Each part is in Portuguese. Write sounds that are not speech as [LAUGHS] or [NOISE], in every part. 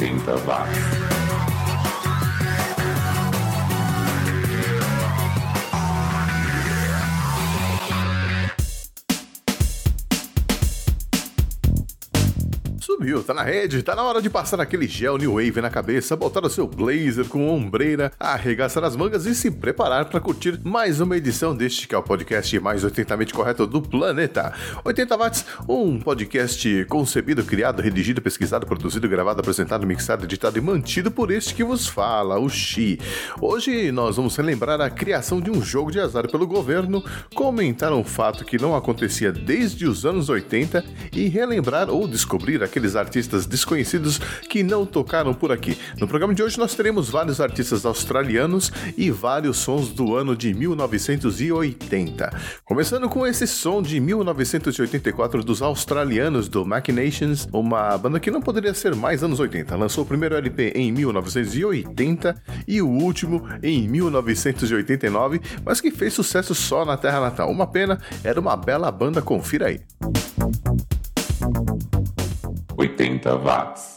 80 watts. Subiu, tá na rede, tá na hora de passar aquele gel New Wave na cabeça, botar o seu blazer com ombreira, arregaçar as mangas e se preparar para curtir mais uma edição deste que é o podcast mais 80mente correto do planeta. 80 watts, um podcast concebido, criado, redigido, pesquisado, produzido, gravado, apresentado, mixado, editado e mantido por este que vos fala, o Xi. Hoje nós vamos relembrar a criação de um jogo de azar pelo governo, comentar um fato que não acontecia desde os anos 80 e relembrar ou descobrir aqueles artistas desconhecidos que não tocaram por aqui. No programa de hoje nós teremos vários artistas australianos e vários sons do ano de 1980. Começando com esse som de 1984 dos australianos do Machinations, uma banda que não poderia ser mais anos 80. Lançou o primeiro LP em 1980 e o último em 1989, mas que fez sucesso só na terra natal. Uma pena, era uma bela banda, confira aí. 80 watts.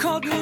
called me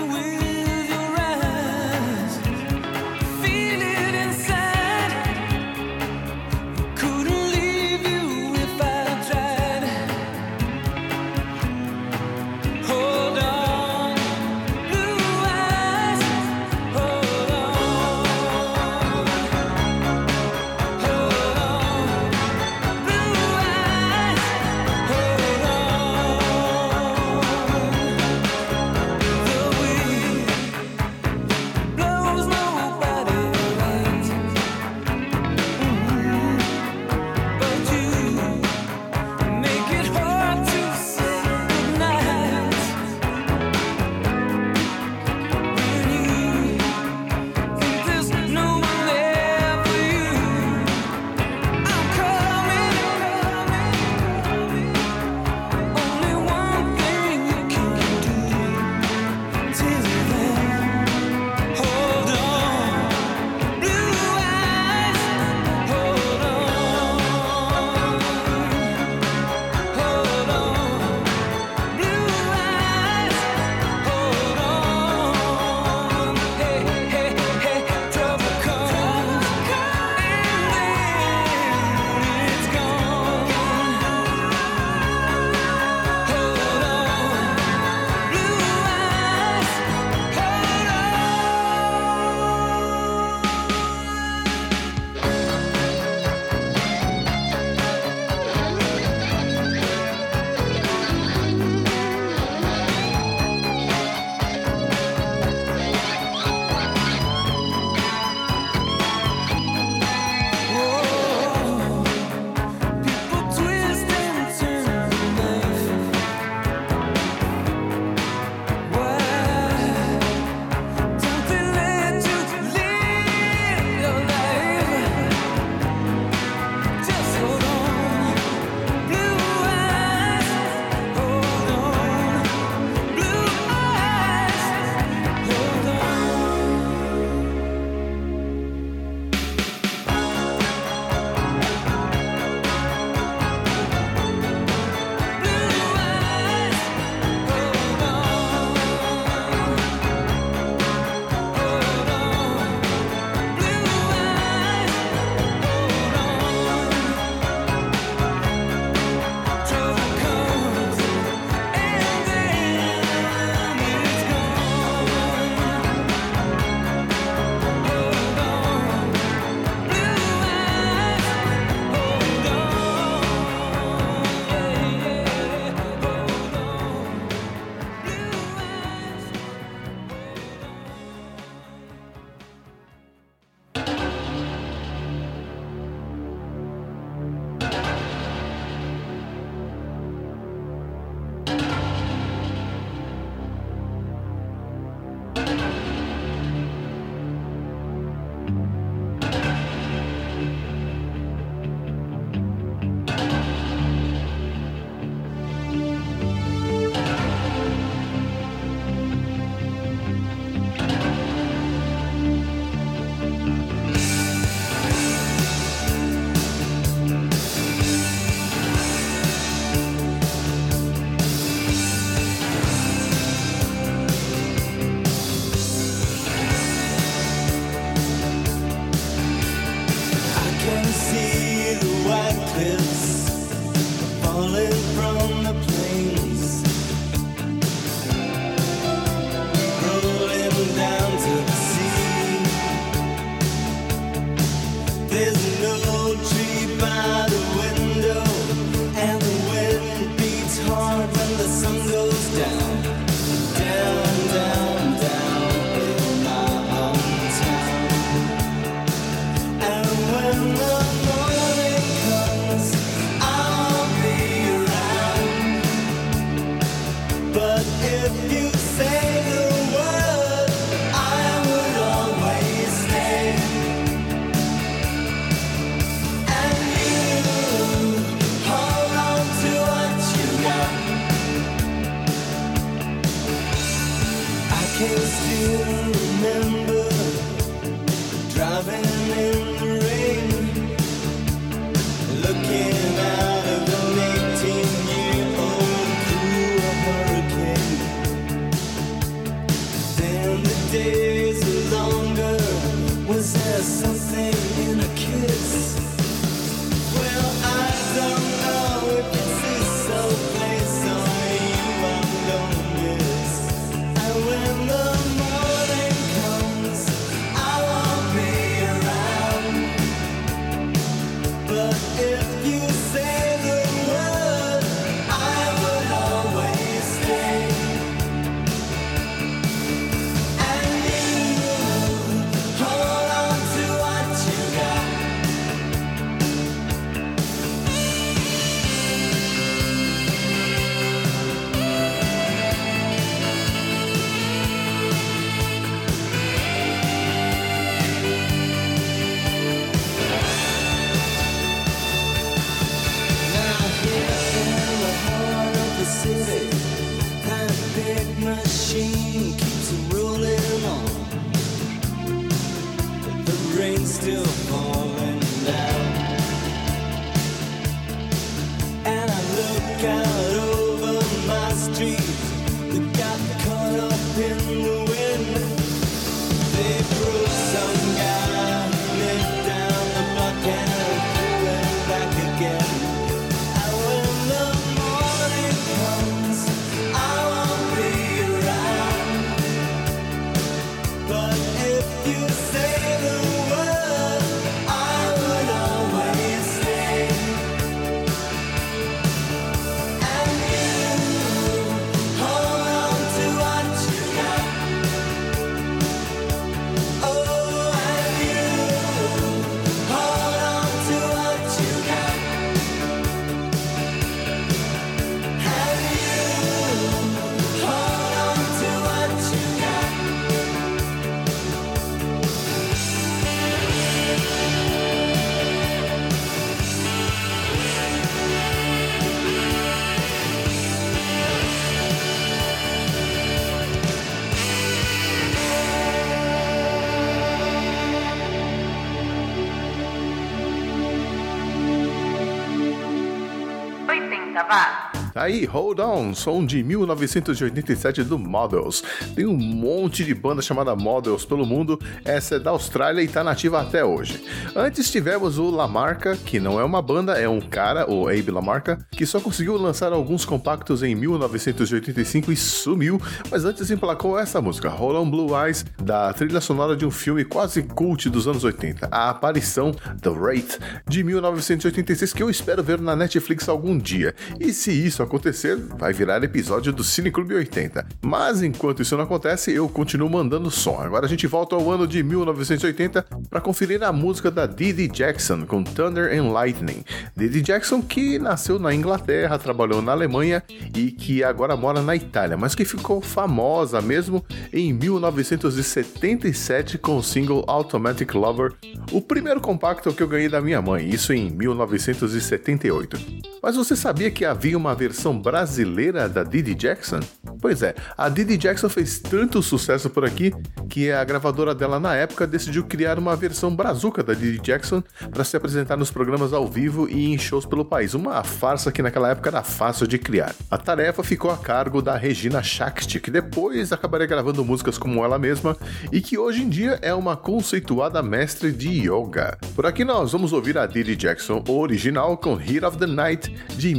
ah Aí, Hold On, som de 1987 do Models. Tem um monte de banda chamada Models pelo mundo, essa é da Austrália e tá nativa até hoje. Antes tivemos o Lamarca, que não é uma banda, é um cara, o Abe Lamarca, que só conseguiu lançar alguns compactos em 1985 e sumiu, mas antes emplacou essa música, Hold On Blue Eyes, da trilha sonora de um filme quase cult dos anos 80, a aparição The Wraith, de 1986, que eu espero ver na Netflix algum dia. E se isso acontecer, vai virar episódio do Cine Clube 80. Mas enquanto isso não acontece, eu continuo mandando som. Agora a gente volta ao ano de 1980 para conferir a música da Didi Jackson com Thunder and Lightning. Didi Jackson que nasceu na Inglaterra, trabalhou na Alemanha e que agora mora na Itália, mas que ficou famosa mesmo em 1977 com o single Automatic Lover, o primeiro compacto que eu ganhei da minha mãe, isso em 1978. Mas você sabia que havia uma versão brasileira da Didi Jackson? Pois é, a Didi Jackson fez tanto sucesso por aqui que a gravadora dela na época decidiu criar uma versão brazuca da Didi Jackson para se apresentar nos programas ao vivo e em shows pelo país. Uma farsa que naquela época era fácil de criar. A tarefa ficou a cargo da Regina Shakti, que depois acabaria gravando músicas como ela mesma e que hoje em dia é uma conceituada mestre de yoga. Por aqui nós vamos ouvir a Didi Jackson original com Heat of the Night de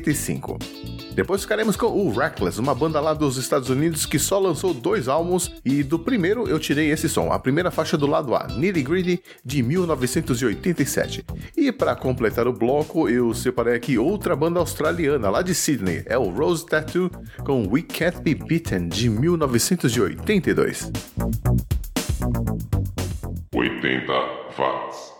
1985. Depois ficaremos com o Reckless, uma banda lá dos Estados Unidos que só lançou dois álbuns e do primeiro eu tirei esse som, a primeira faixa do lado A, Nitty Gritty, de 1987. E para completar o bloco, eu separei aqui outra banda australiana lá de Sydney, é o Rose Tattoo com We Can't Be Beaten, de 1982. 80 watts.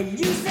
and you say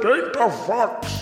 date of fox.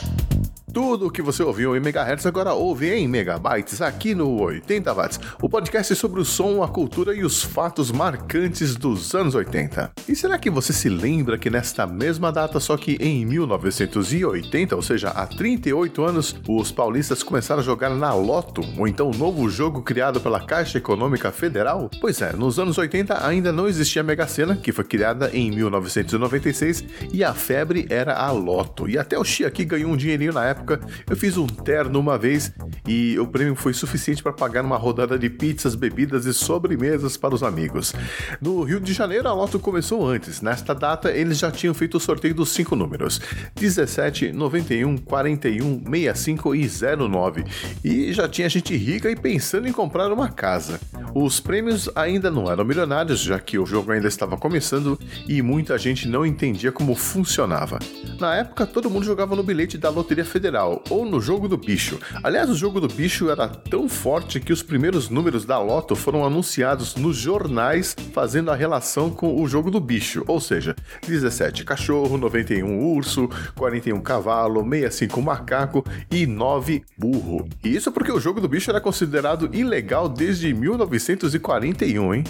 Tudo o que você ouviu em megahertz agora ouve em megabytes aqui no 80 watts, o podcast sobre o som, a cultura e os fatos marcantes dos anos 80. E será que você se lembra que nesta mesma data, só que em 1980, ou seja, há 38 anos, os paulistas começaram a jogar na Loto, ou então o novo jogo criado pela Caixa Econômica Federal? Pois é, nos anos 80 ainda não existia a Mega Sena, que foi criada em 1996, e a febre era a Loto. E até o Xi aqui ganhou um dinheirinho na época. Eu fiz um terno uma vez e o prêmio foi suficiente para pagar uma rodada de pizzas, bebidas e sobremesas para os amigos. No Rio de Janeiro, a Loto começou antes. Nesta data, eles já tinham feito o sorteio dos cinco números: 17, 91, 41, 65 e 09. E já tinha gente rica e pensando em comprar uma casa. Os prêmios ainda não eram milionários, já que o jogo ainda estava começando e muita gente não entendia como funcionava. Na época, todo mundo jogava no bilhete da Loteria Federal ou no jogo do bicho. Aliás, o jogo do bicho era tão forte que os primeiros números da Loto foram anunciados nos jornais fazendo a relação com o jogo do bicho, ou seja, 17 cachorro, 91 urso, 41 cavalo, 65 macaco e 9 burro. E isso porque o jogo do bicho era considerado ilegal desde 1941, hein?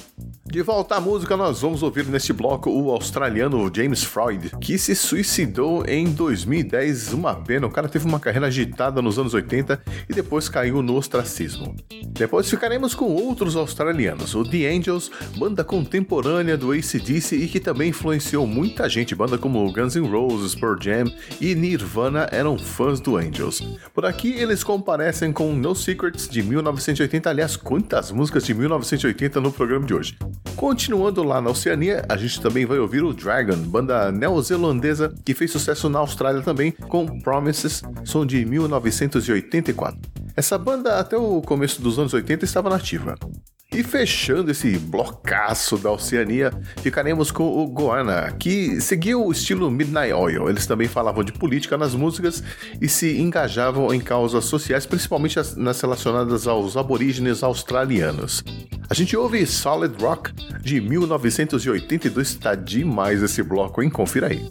De volta à música, nós vamos ouvir neste bloco o australiano James Freud, que se suicidou em 2010. Uma pena, o cara teve uma carreira agitada nos anos 80 e depois caiu no ostracismo. Depois ficaremos com outros australianos, o The Angels, banda contemporânea do ACDC e que também influenciou muita gente, banda como Guns N' Roses, Pearl Jam e Nirvana eram fãs do Angels. Por aqui eles comparecem com No Secrets de 1980, aliás, quantas músicas de 1980 no programa de hoje. Continuando lá na Oceania, a gente também vai ouvir o Dragon, banda neozelandesa que fez sucesso na Austrália também com Promises, som de 1984. Essa banda até o começo dos anos 80 estava nativa. E fechando esse blocaço da Oceania, ficaremos com o Goana, que seguia o estilo Midnight Oil. Eles também falavam de política nas músicas e se engajavam em causas sociais, principalmente as- nas relacionadas aos aborígenes australianos. A gente ouve Solid Rock de 1982, tá demais esse bloco, hein? Confira aí.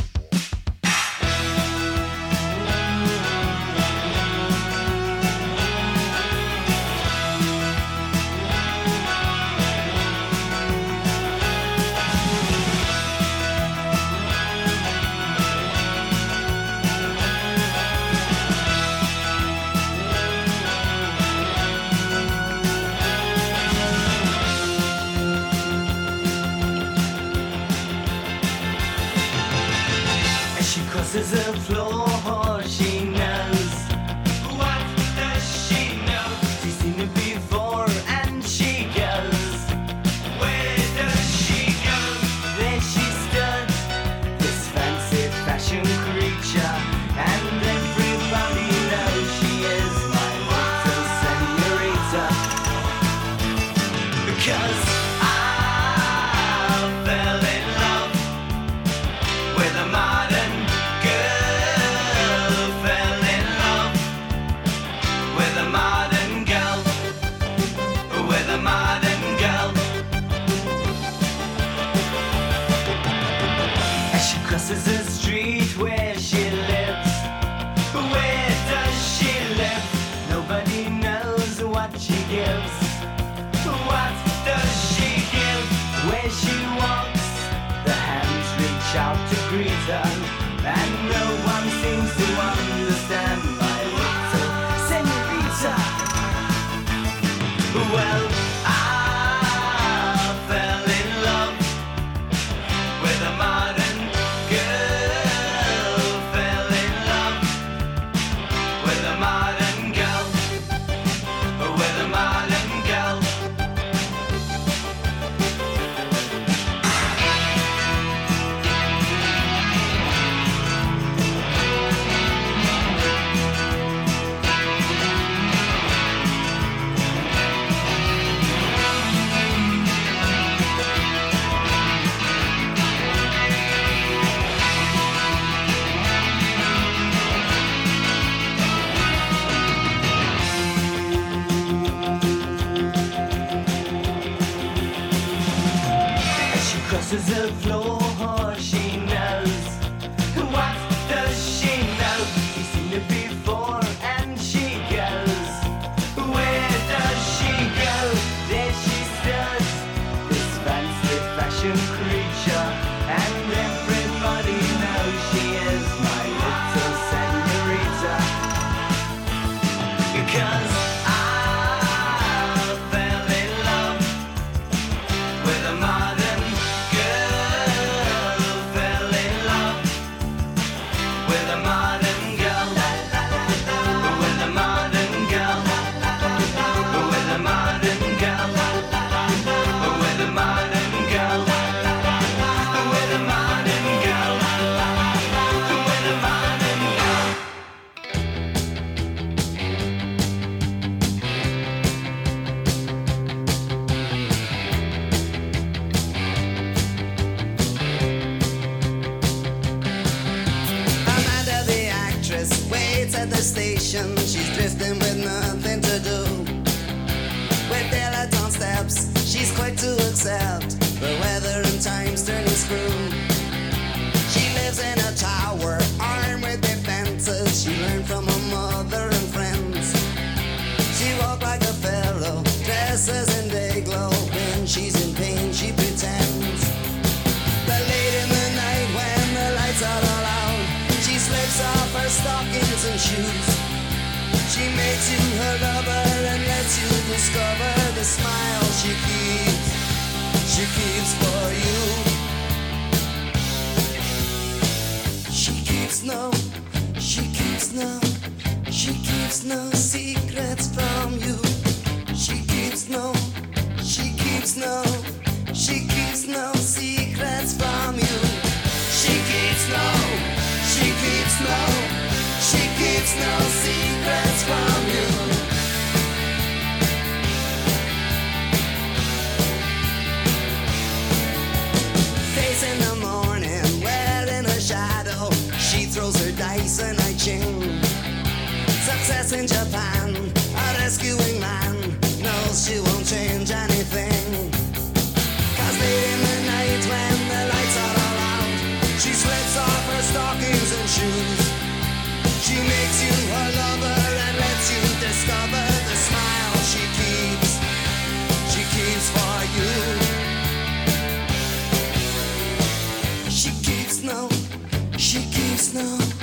This is are floor. shoes. She makes you her lover and lets you discover the smile she keeps. She keeps for you. She keeps no, she keeps no, she keeps no secrets from you. She keeps no, she keeps no. in Japan. A rescuing man knows she won't change anything. Cause late in the night when the lights are all out, she slips off her stockings and shoes. She makes you her lover and lets you discover the smile she keeps. She keeps for you. She keeps no, she keeps no.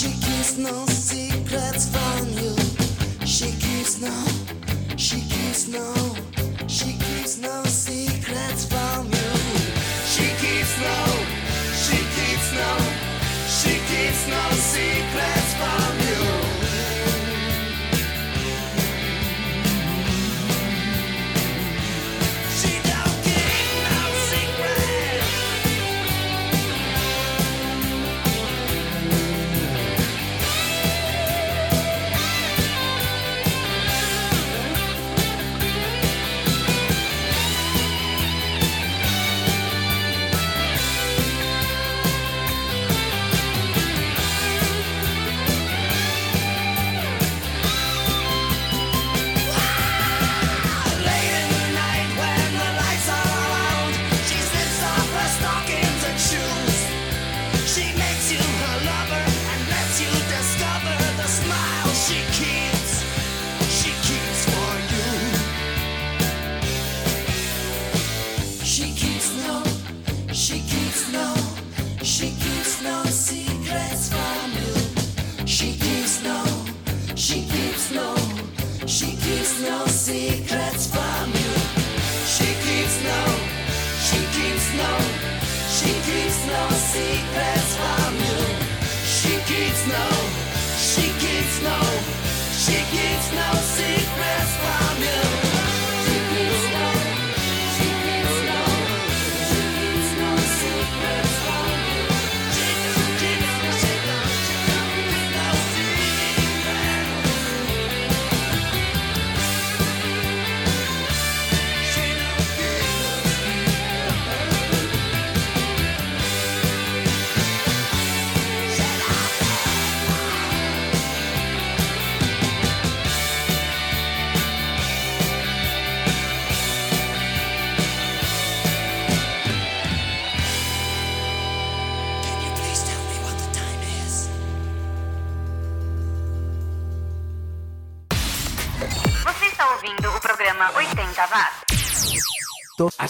She keeps no secrets from you. She keeps no, she keeps no, she keeps no secrets.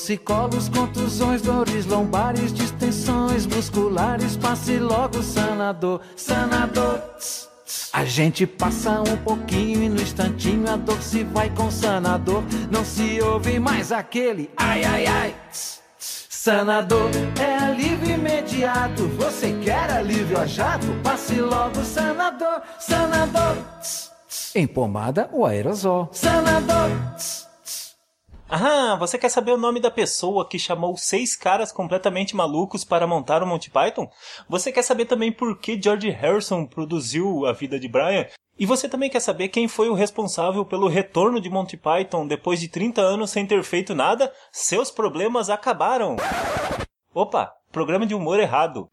Acicolos, contusões, dores lombares, distensões musculares, passe logo sanador, sanador. Tss, tss. A gente passa um pouquinho e no instantinho a dor se vai com sanador. Não se ouve mais aquele ai ai ai. Tss. Sanador é alívio imediato. Você quer alívio a jato? Passe logo sanador, sanador. Em pomada ou aerosol. Sanador. Ah, você quer saber o nome da pessoa que chamou seis caras completamente malucos para montar o Monty Python? Você quer saber também por que George Harrison produziu A Vida de Brian? E você também quer saber quem foi o responsável pelo retorno de Monty Python depois de 30 anos sem ter feito nada? Seus problemas acabaram! Opa, programa de humor errado.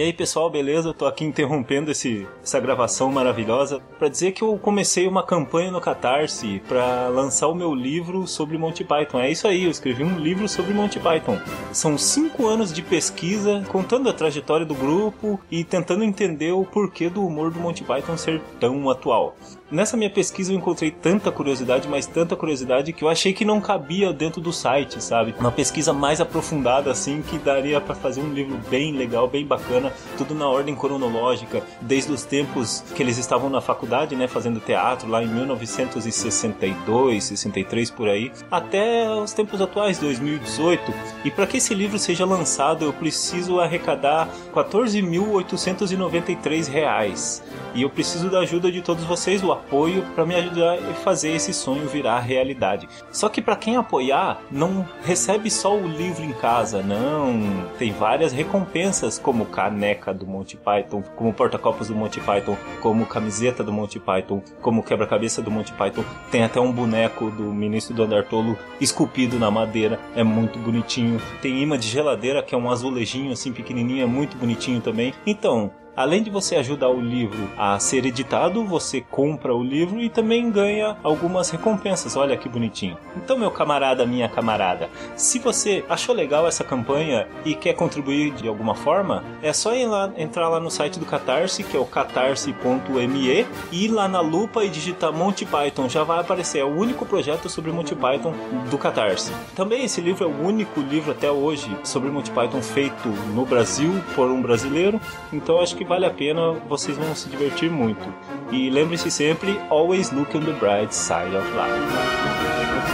E aí pessoal, beleza? Eu tô aqui interrompendo esse, essa gravação maravilhosa para dizer que eu comecei uma campanha no Catarse para lançar o meu livro sobre Monty Python. É isso aí, eu escrevi um livro sobre Monty Python. São cinco anos de pesquisa contando a trajetória do grupo e tentando entender o porquê do humor do Monty Python ser tão atual. Nessa minha pesquisa eu encontrei tanta curiosidade, mas tanta curiosidade que eu achei que não cabia dentro do site, sabe? Uma pesquisa mais aprofundada assim que daria para fazer um livro bem legal, bem bacana, tudo na ordem cronológica, desde os tempos que eles estavam na faculdade, né, fazendo teatro lá em 1962, 63 por aí, até os tempos atuais, 2018. E para que esse livro seja lançado, eu preciso arrecadar 14.893 reais. E eu preciso da ajuda de todos vocês, o apoio para me ajudar a fazer esse sonho virar realidade. Só que para quem apoiar, não recebe só o livro em casa, não. Tem várias recompensas, como caneca do Monty Python, como porta-copos do Monty Python, como camiseta do Monty Python, como quebra-cabeça do Monty Python. Tem até um boneco do ministro do Andartolo esculpido na madeira, é muito bonitinho. Tem imã de geladeira, que é um azulejinho assim pequenininho, é muito bonitinho também. Então, Além de você ajudar o livro a ser editado, você compra o livro e também ganha algumas recompensas. Olha que bonitinho. Então, meu camarada, minha camarada, se você achou legal essa campanha e quer contribuir de alguma forma, é só lá, entrar lá no site do Catarse, que é o catarse.me, e ir lá na lupa e digitar Monty Python. Já vai aparecer. É o único projeto sobre Monty Python do Catarse. Também esse livro é o único livro até hoje sobre Monty Python feito no Brasil por um brasileiro. Então, acho que vale a pena, vocês vão se divertir muito. E lembre-se sempre, always look on the bright side of life.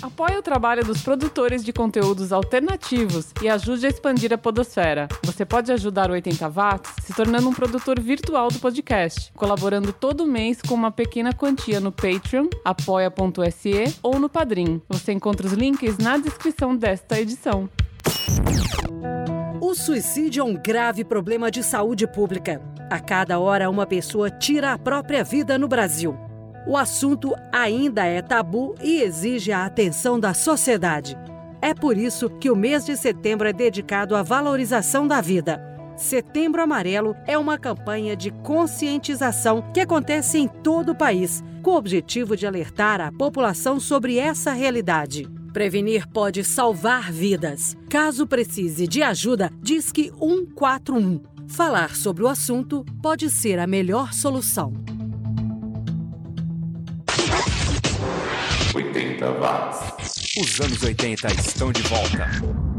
Apoie o trabalho dos produtores de conteúdos alternativos e ajude a expandir a podosfera. Você pode ajudar o 80 Watts se tornando um produtor virtual do podcast, colaborando todo mês com uma pequena quantia no Patreon, apoia.se ou no Padrim. Você encontra os links na descrição desta edição. O suicídio é um grave problema de saúde pública. A cada hora, uma pessoa tira a própria vida no Brasil. O assunto ainda é tabu e exige a atenção da sociedade. É por isso que o mês de setembro é dedicado à valorização da vida. Setembro Amarelo é uma campanha de conscientização que acontece em todo o país, com o objetivo de alertar a população sobre essa realidade. Prevenir pode salvar vidas. Caso precise de ajuda, diz que 141. Falar sobre o assunto pode ser a melhor solução. 80 watts. Os anos 80 estão de volta.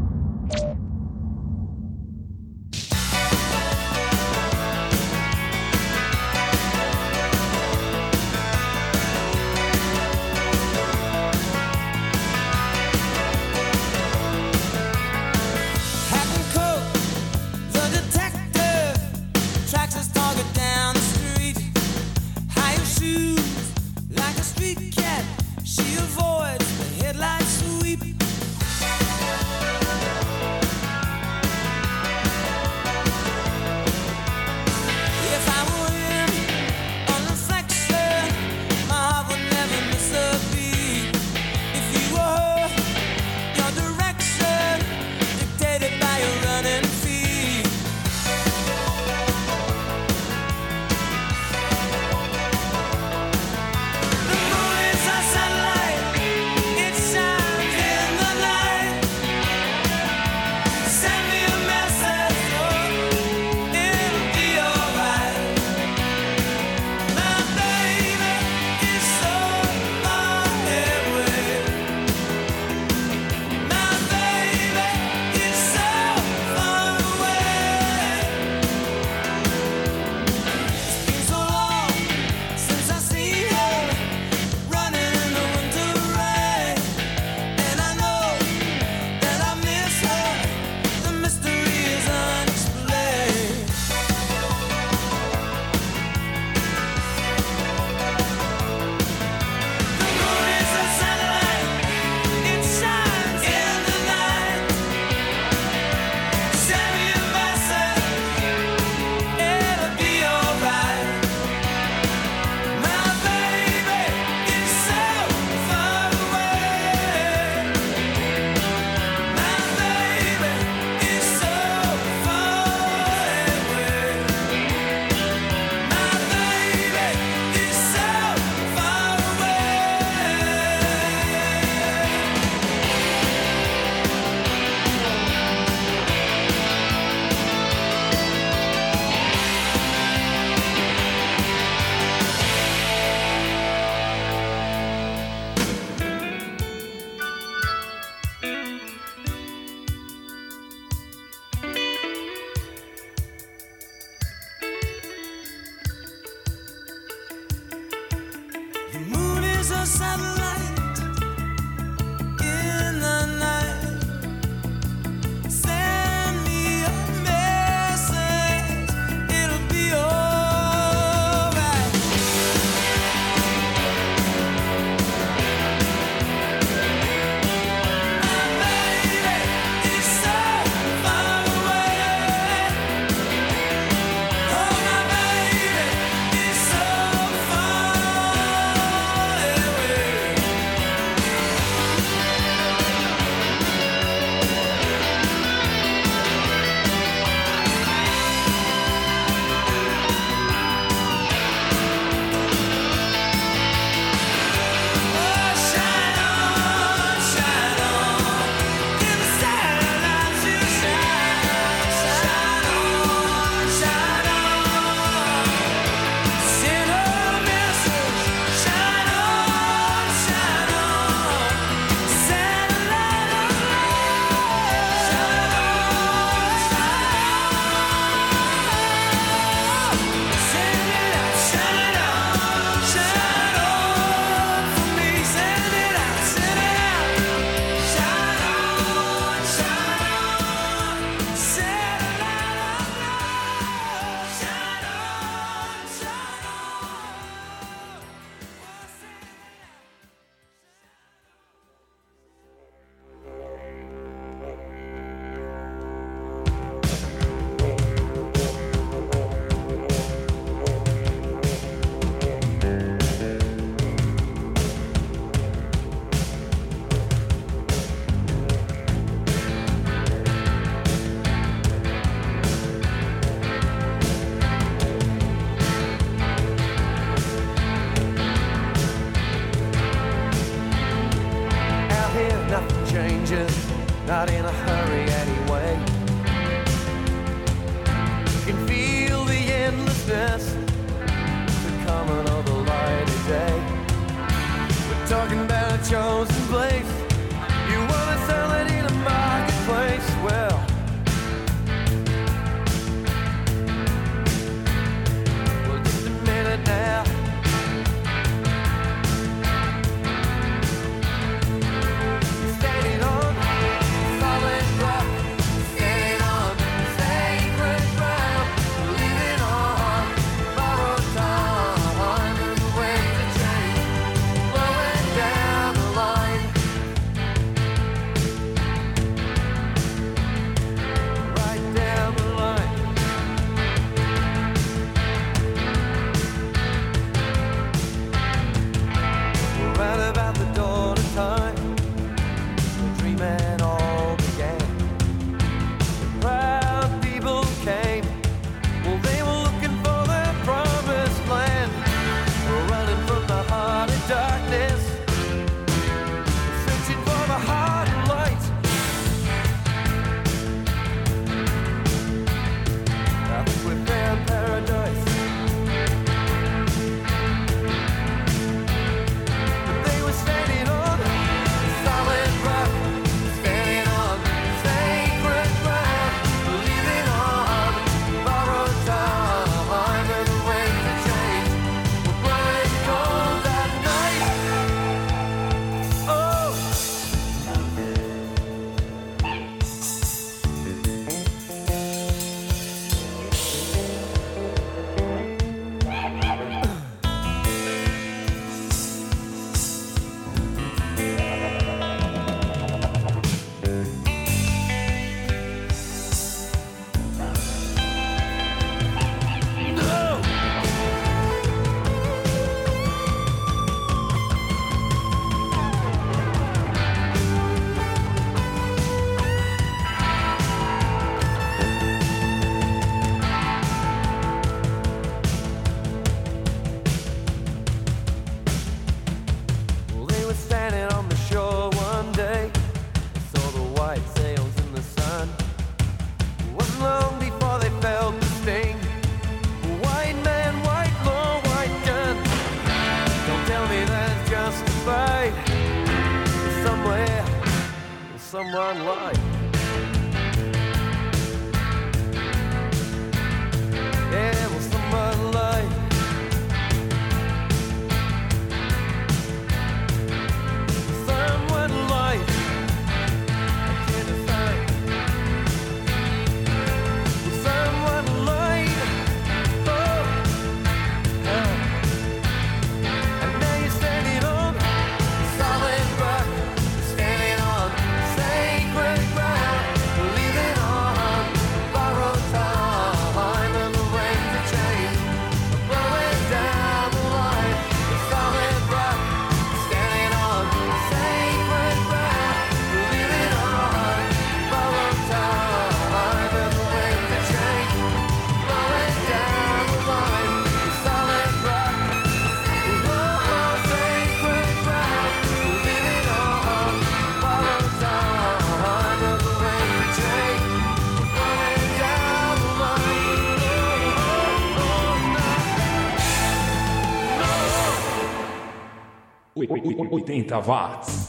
80 watts.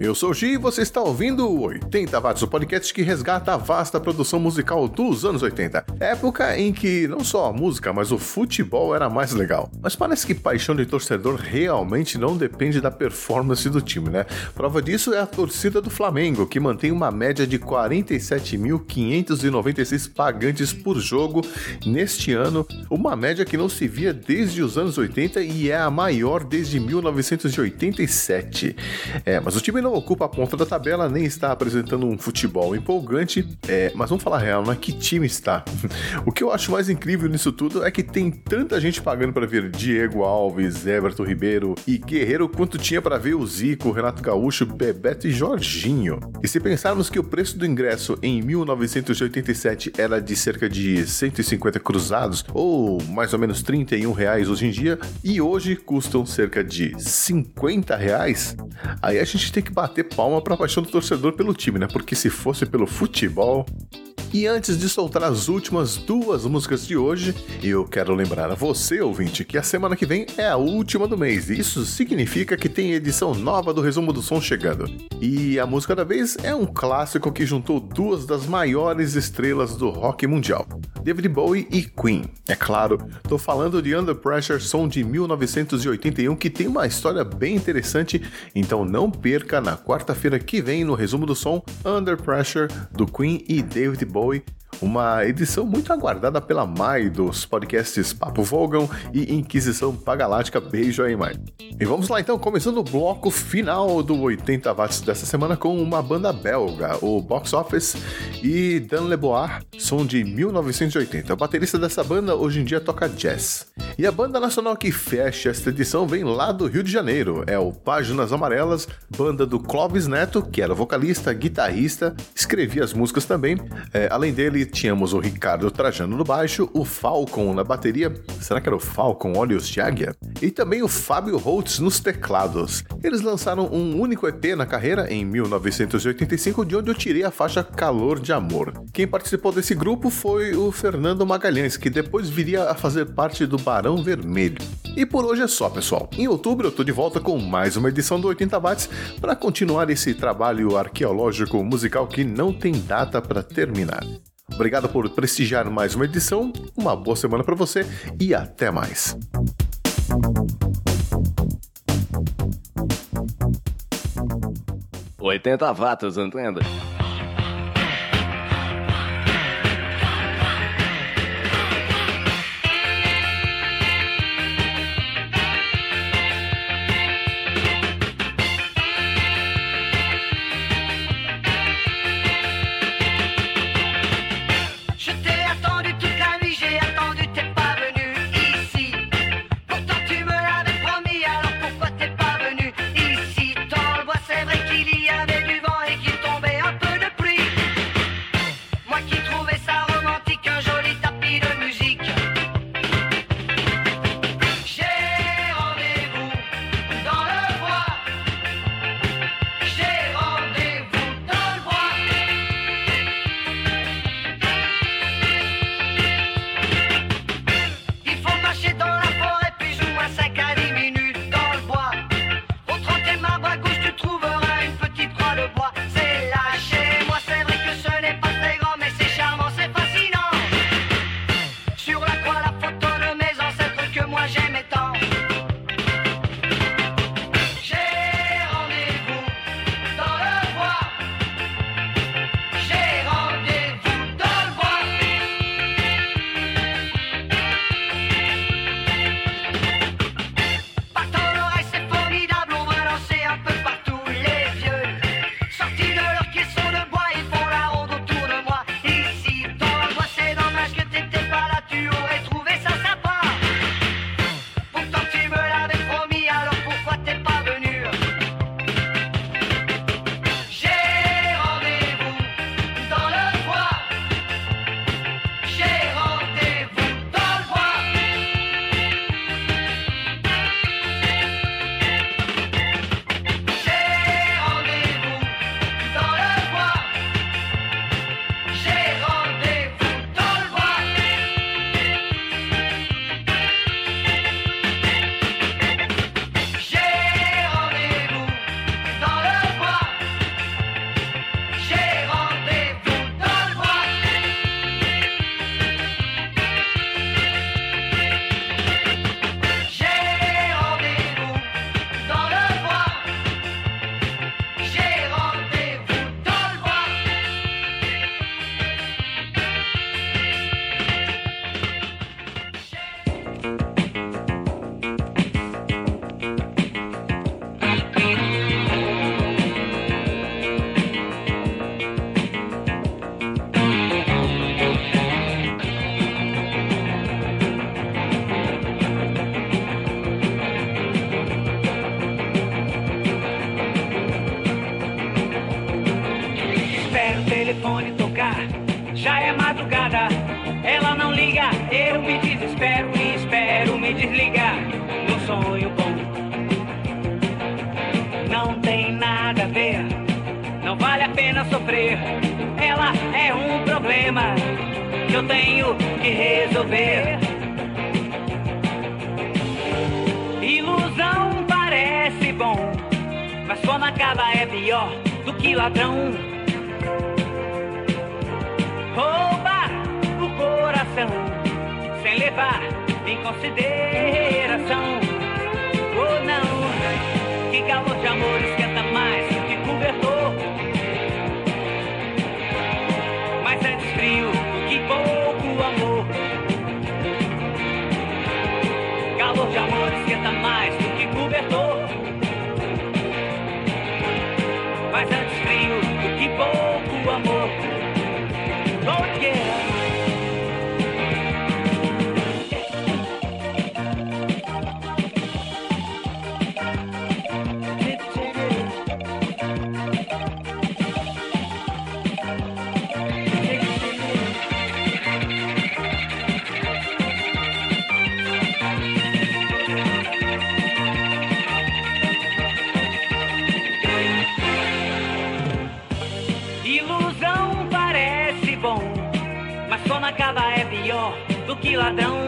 Eu sou o Gi e você está ouvindo o 80 Watts, o podcast que resgata a vasta produção musical dos anos 80. Época em que não só a música, mas o futebol era mais legal. Mas parece que paixão de torcedor realmente não depende da performance do time, né? Prova disso é a torcida do Flamengo, que mantém uma média de 47.596 pagantes por jogo neste ano, uma média que não se via desde os anos 80 e é a maior desde 1987. É, mas o time não ocupa a ponta da tabela nem está apresentando um futebol empolgante. É, mas vamos falar real, né? Que time está? [LAUGHS] o que eu acho mais incrível nisso tudo é que tem tanta gente pagando para ver Diego Alves, Everton Ribeiro e Guerreiro quanto tinha para ver o Zico, Renato Gaúcho, Bebeto e Jorginho. E se pensarmos que o preço do ingresso em 1987 era de cerca de 150 cruzados, ou mais ou menos 31 reais hoje em dia, e hoje custam cerca de 50 reais, aí a gente tem que bater palma pra paixão do torcedor pelo time, né? Porque se fosse pelo futebol, E antes de soltar as últimas duas músicas de hoje, eu quero lembrar a você, ouvinte, que a semana que vem é a última do mês. E isso significa que tem edição nova do Resumo do Som chegando. E a música da vez é um clássico que juntou duas das maiores estrelas do rock mundial, David Bowie e Queen. É claro, tô falando de Under Pressure, som de 1981, que tem uma história bem interessante, então não perca na quarta-feira que vem no Resumo do Som Under Pressure do Queen e David Bowie uma edição muito aguardada pela Mai dos podcasts Papo Vogon e Inquisição Pagalática. Beijo aí, Mai. E vamos lá então, começando o bloco final do 80 watts dessa semana com uma banda belga, o Box Office e Dan Leboir, som de 1980. O baterista dessa banda hoje em dia toca jazz. E a banda nacional que fecha esta edição vem lá do Rio de Janeiro, é o Páginas Amarelas, banda do Clóvis Neto, que era vocalista, guitarrista, escrevia as músicas também. É, além dele, tínhamos o Ricardo Trajano no baixo, o Falcon na bateria, será que era o Falcon Olhos de Águia? E também o Fábio Holtz nos teclados. Eles lançaram um único EP na carreira em 1985, de onde eu tirei a faixa Calor de Amor. Quem participou desse grupo foi o Fernando Magalhães, que depois viria a fazer parte do Barão Vermelho. E por hoje é só, pessoal. Em outubro eu tô de volta com mais uma edição do 80 Watts para continuar esse trabalho arqueológico musical que não tem data para terminar. Obrigado por prestigiar mais uma edição, uma boa semana para você e até mais. Oitenta watts, entende? Ladrão.